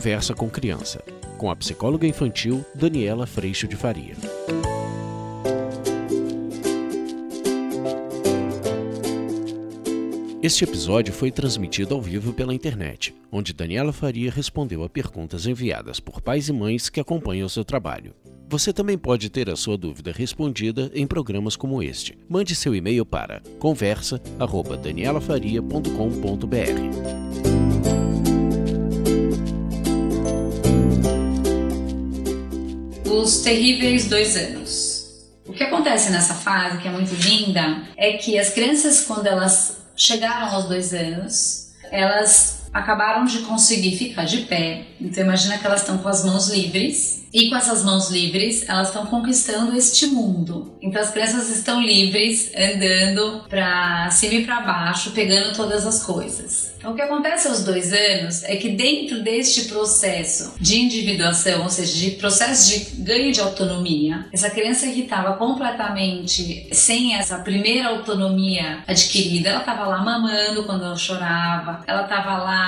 Conversa com Criança, com a psicóloga infantil Daniela Freixo de Faria. Este episódio foi transmitido ao vivo pela internet, onde Daniela Faria respondeu a perguntas enviadas por pais e mães que acompanham o seu trabalho. Você também pode ter a sua dúvida respondida em programas como este. Mande seu e-mail para conversa@danielafaria.com.br. Os terríveis dois anos. O que acontece nessa fase, que é muito linda, é que as crianças, quando elas chegaram aos dois anos, elas acabaram de conseguir ficar de pé. Então imagina que elas estão com as mãos livres e com essas mãos livres, elas estão conquistando este mundo. Então as crianças estão livres, andando para cima e para baixo, pegando todas as coisas. Então, o que acontece aos dois anos é que dentro deste processo de individuação, ou seja, de processo de ganho de autonomia, essa criança que estava completamente sem essa primeira autonomia adquirida, ela estava lá mamando quando ela chorava, ela estava lá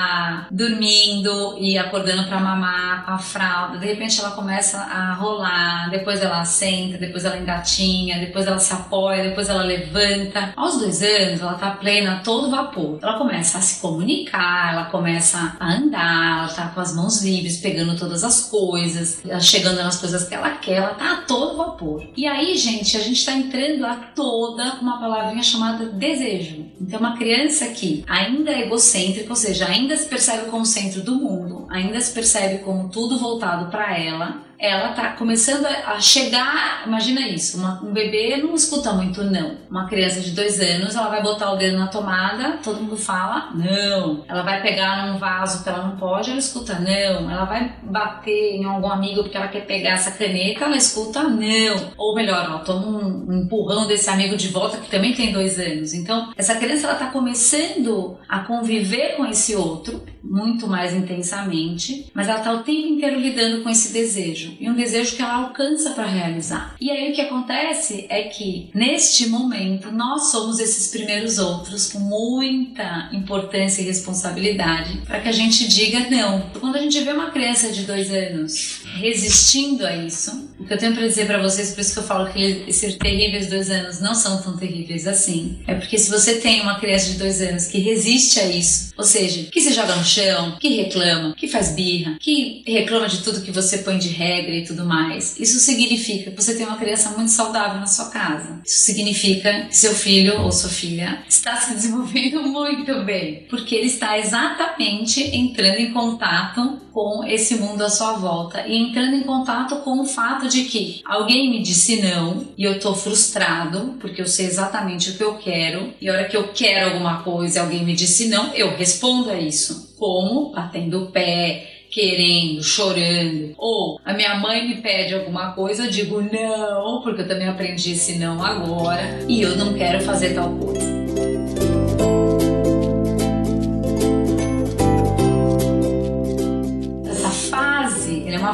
dormindo e acordando para mamar a fralda, de repente ela começa a rolar, depois ela senta, depois ela engatinha, depois ela se apoia, depois ela levanta. Aos dois anos, ela tá plena, todo vapor. Ela começa a se comunicar, ela começa a andar, ela tá com as mãos livres, pegando todas as coisas, chegando nas coisas que ela quer, ela tá a todo vapor. E aí, gente, a gente tá entrando a toda com uma palavrinha chamada desejo. Então, uma criança que ainda é egocêntrica, ou seja, ainda se percebe como centro do mundo, ainda se percebe como tudo voltado para ela, ela tá começando a chegar. Imagina isso: uma, um bebê não escuta muito não. Uma criança de dois anos, ela vai botar o dedo na tomada, todo mundo fala não. Ela vai pegar num vaso que ela não pode, ela escuta não. Ela vai bater em algum amigo porque ela quer pegar essa caneta, ela escuta não. Ou melhor, ela toma um, um empurrão desse amigo de volta que também tem dois anos. Então, essa criança ela tá começando a conviver com esse outro muito mais intensamente, mas ela tá o tempo inteiro lidando com esse desejo e um desejo que ela alcança para realizar. E aí o que acontece é que neste momento nós somos esses primeiros outros com muita importância e responsabilidade para que a gente diga não. Quando a gente vê uma criança de dois anos resistindo a isso, o que eu tenho para dizer para vocês, por isso que eu falo que esses terríveis dois anos não são tão terríveis assim, é porque se você tem uma criança de dois anos que resiste a isso, ou seja, que se joga no chão, que reclama, que faz birra, que reclama de tudo que você põe de regra e tudo mais. Isso significa que você tem uma criança muito saudável na sua casa. Isso significa que seu filho ou sua filha está se desenvolvendo muito bem, porque ele está exatamente entrando em contato com esse mundo à sua volta e entrando em contato com o fato de que alguém me disse não e eu estou frustrado porque eu sei exatamente o que eu quero e a hora que eu quero alguma coisa e alguém me disse não, eu respondo a isso. Como? Batendo o pé, querendo, chorando, ou a minha mãe me pede alguma coisa, eu digo não, porque eu também aprendi esse não agora e eu não quero fazer tal coisa.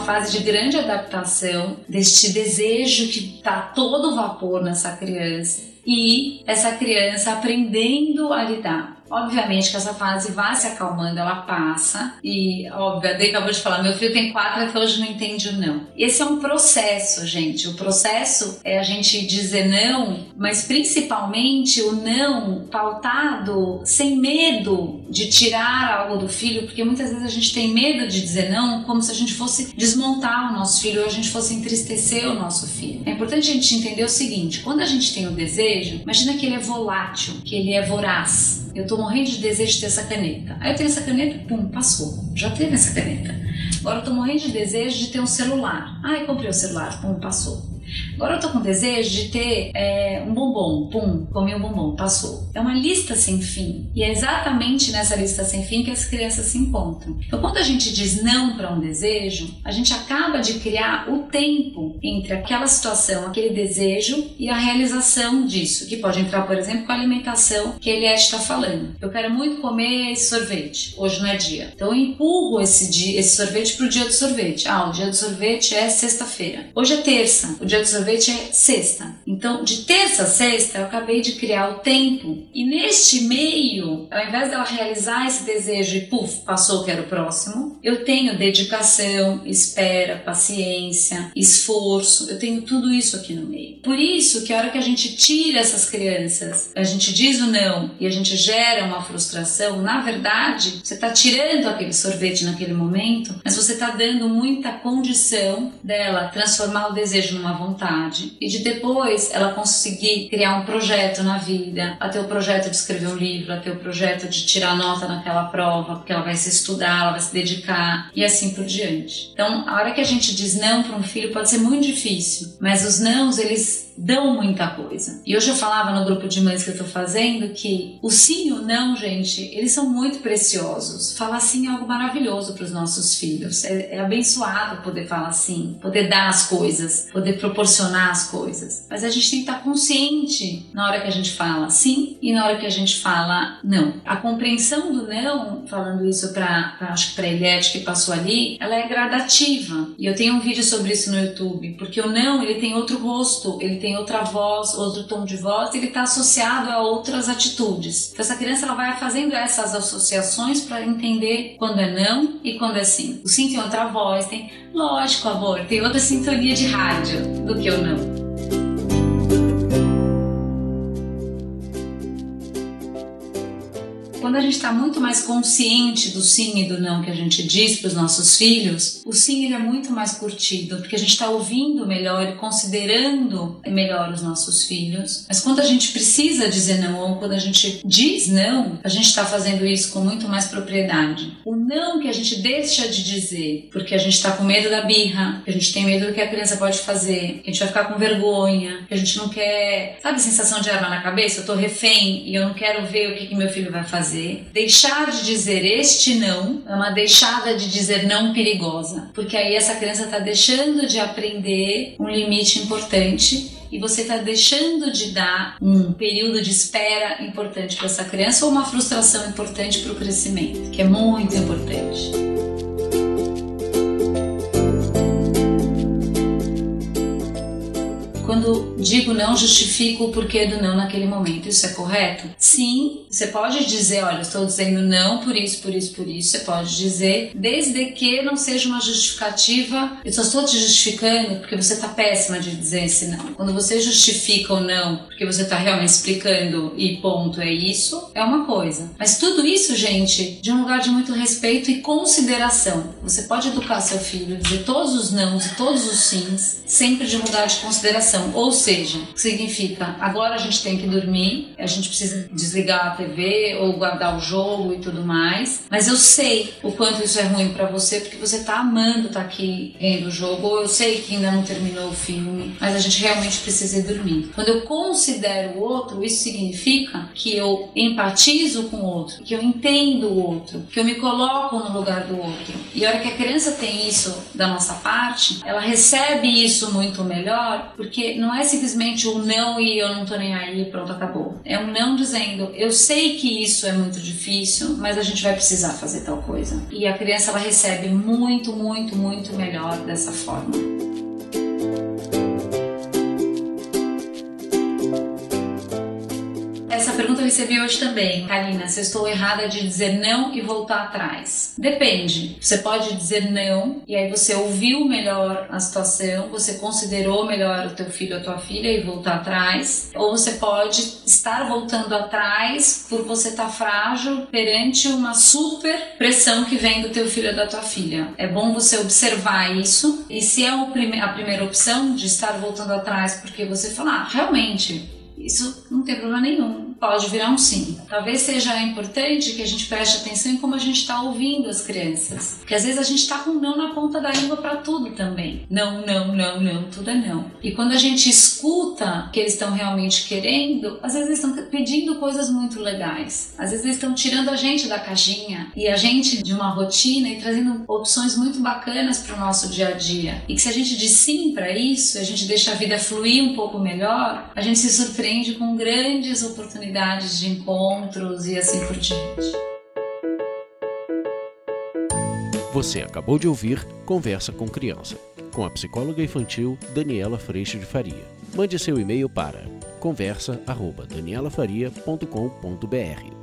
Fase de grande adaptação deste desejo que está todo vapor nessa criança e essa criança aprendendo a lidar Obviamente que essa fase vai se acalmando, ela passa. E, óbvio, a Dei acabou de falar: meu filho tem quatro até hoje não entende o não. Esse é um processo, gente. O processo é a gente dizer não, mas principalmente o não pautado sem medo de tirar algo do filho, porque muitas vezes a gente tem medo de dizer não, como se a gente fosse desmontar o nosso filho ou a gente fosse entristecer o nosso filho. É importante a gente entender o seguinte: quando a gente tem o desejo, imagina que ele é volátil, que ele é voraz. Eu tô morrendo de desejo de ter essa caneta. Aí eu tenho essa caneta, pum, passou. Já teve essa caneta. Agora eu tô morrendo de desejo de ter um celular. Ai, comprei o celular, pum, passou. Agora eu tô com desejo de ter é, um bombom, pum, comi um bombom, passou. É uma lista sem fim. E é exatamente nessa lista sem fim que as crianças se encontram. Então, quando a gente diz não para um desejo, a gente acaba de criar o tempo entre aquela situação, aquele desejo e a realização disso, que pode entrar, por exemplo, com a alimentação que ele está falando. Eu quero muito comer esse sorvete, hoje não é dia. Então, eu empurro esse, dia, esse sorvete para o dia do sorvete. Ah, o dia do sorvete é sexta-feira. Hoje é terça, o dia dia do sorvete é sexta. Então, de terça a sexta, eu acabei de criar o tempo. E neste meio, ao invés dela realizar esse desejo e puf, passou, quero o próximo, eu tenho dedicação, espera, paciência, esforço, eu tenho tudo isso aqui no meio. Por isso que a hora que a gente tira essas crianças, a gente diz o não e a gente gera uma frustração, na verdade, você está tirando aquele sorvete naquele momento, mas você está dando muita condição dela transformar o desejo numa vontade e de depois ela conseguir criar um projeto na vida, a ter o projeto de escrever um livro, a ter o projeto de tirar nota naquela prova, porque ela vai se estudar, ela vai se dedicar e assim por diante. Então, a hora que a gente diz não para um filho pode ser muito difícil, mas os nãos eles dão muita coisa. E hoje eu falava no grupo de mães que eu tô fazendo que o sim e o não, gente, eles são muito preciosos. Falar sim é algo maravilhoso para os nossos filhos. É, é abençoado poder falar sim, poder dar as coisas, poder proporcionar as coisas. Mas a gente tem que estar consciente na hora que a gente fala sim e na hora que a gente fala não. A compreensão do não, falando isso para acho que para Eliette que passou ali, ela é gradativa. E eu tenho um vídeo sobre isso no YouTube, porque o não, ele tem outro rosto, ele tem outra voz, outro tom de voz, ele está associado a outras atitudes. Então essa criança ela vai fazendo essas associações para entender quando é não e quando é sim. O sim tem outra voz, tem, lógico, amor, tem outra sintonia de rádio do que o não. Quando a gente está muito mais consciente do sim e do não que a gente diz para os nossos filhos, o sim ele é muito mais curtido, porque a gente está ouvindo melhor e considerando melhor os nossos filhos. Mas quando a gente precisa dizer não, ou quando a gente diz não, a gente está fazendo isso com muito mais propriedade. O não que a gente deixa de dizer, porque a gente está com medo da birra, que a gente tem medo do que a criança pode fazer, que a gente vai ficar com vergonha, que a gente não quer. Sabe a sensação de arma na cabeça? Eu tô refém e eu não quero ver o que, que meu filho vai fazer fazer. Deixar de dizer este não é uma deixada de dizer não perigosa, porque aí essa criança está deixando de aprender um limite importante e você está deixando de dar um período de espera importante para essa criança ou uma frustração importante para o crescimento, que é muito importante. Quando digo não, justifico o porquê do não naquele momento. Isso é correto? Sim, você pode dizer, olha, estou dizendo não por isso, por isso, por isso. Você pode dizer, desde que não seja uma justificativa. Eu só estou te justificando porque você está péssima de dizer esse não. Quando você justifica o não porque você está realmente explicando e ponto, é isso, é uma coisa. Mas tudo isso, gente, de um lugar de muito respeito e consideração. Você pode educar seu filho, dizer todos os nãos e todos os sims, sempre de um lugar de consideração ou seja, significa agora a gente tem que dormir, a gente precisa desligar a TV ou guardar o jogo e tudo mais. Mas eu sei o quanto isso é ruim para você porque você tá amando tá aqui vendo o jogo. Ou eu sei que ainda não terminou o filme, mas a gente realmente precisa ir dormir. Quando eu considero o outro, isso significa que eu empatizo com o outro, que eu entendo o outro, que eu me coloco no lugar do outro. E a hora que a criança tem isso da nossa parte, ela recebe isso muito melhor porque não é simplesmente um não e eu não tô nem aí, pronto, acabou. É um não dizendo, eu sei que isso é muito difícil, mas a gente vai precisar fazer tal coisa. E a criança ela recebe muito, muito, muito melhor dessa forma. Recebi hoje também. Karina, se eu estou errada de dizer não e voltar atrás. Depende. Você pode dizer não e aí você ouviu melhor a situação, você considerou melhor o teu filho ou a tua filha e voltar atrás. Ou você pode estar voltando atrás por você estar tá frágil perante uma super pressão que vem do teu filho ou da tua filha. É bom você observar isso e se é a primeira opção de estar voltando atrás porque você falar, ah, realmente, isso não tem problema nenhum pode virar um sim. Talvez seja importante que a gente preste atenção em como a gente está ouvindo as crianças. Porque às vezes a gente está com não na ponta da língua para tudo também. Não, não, não, não, tudo é não. E quando a gente escuta o que eles estão realmente querendo, às vezes eles estão pedindo coisas muito legais. Às vezes eles estão tirando a gente da caixinha e a gente de uma rotina e trazendo opções muito bacanas para o nosso dia a dia. E que se a gente diz sim para isso, a gente deixa a vida fluir um pouco melhor, a gente se surpreende com grandes oportunidades de encontros e assim por diante. Você acabou de ouvir Conversa com Criança com a psicóloga infantil Daniela Freixo de Faria. Mande seu e-mail para conversa@danielafaria.com.br.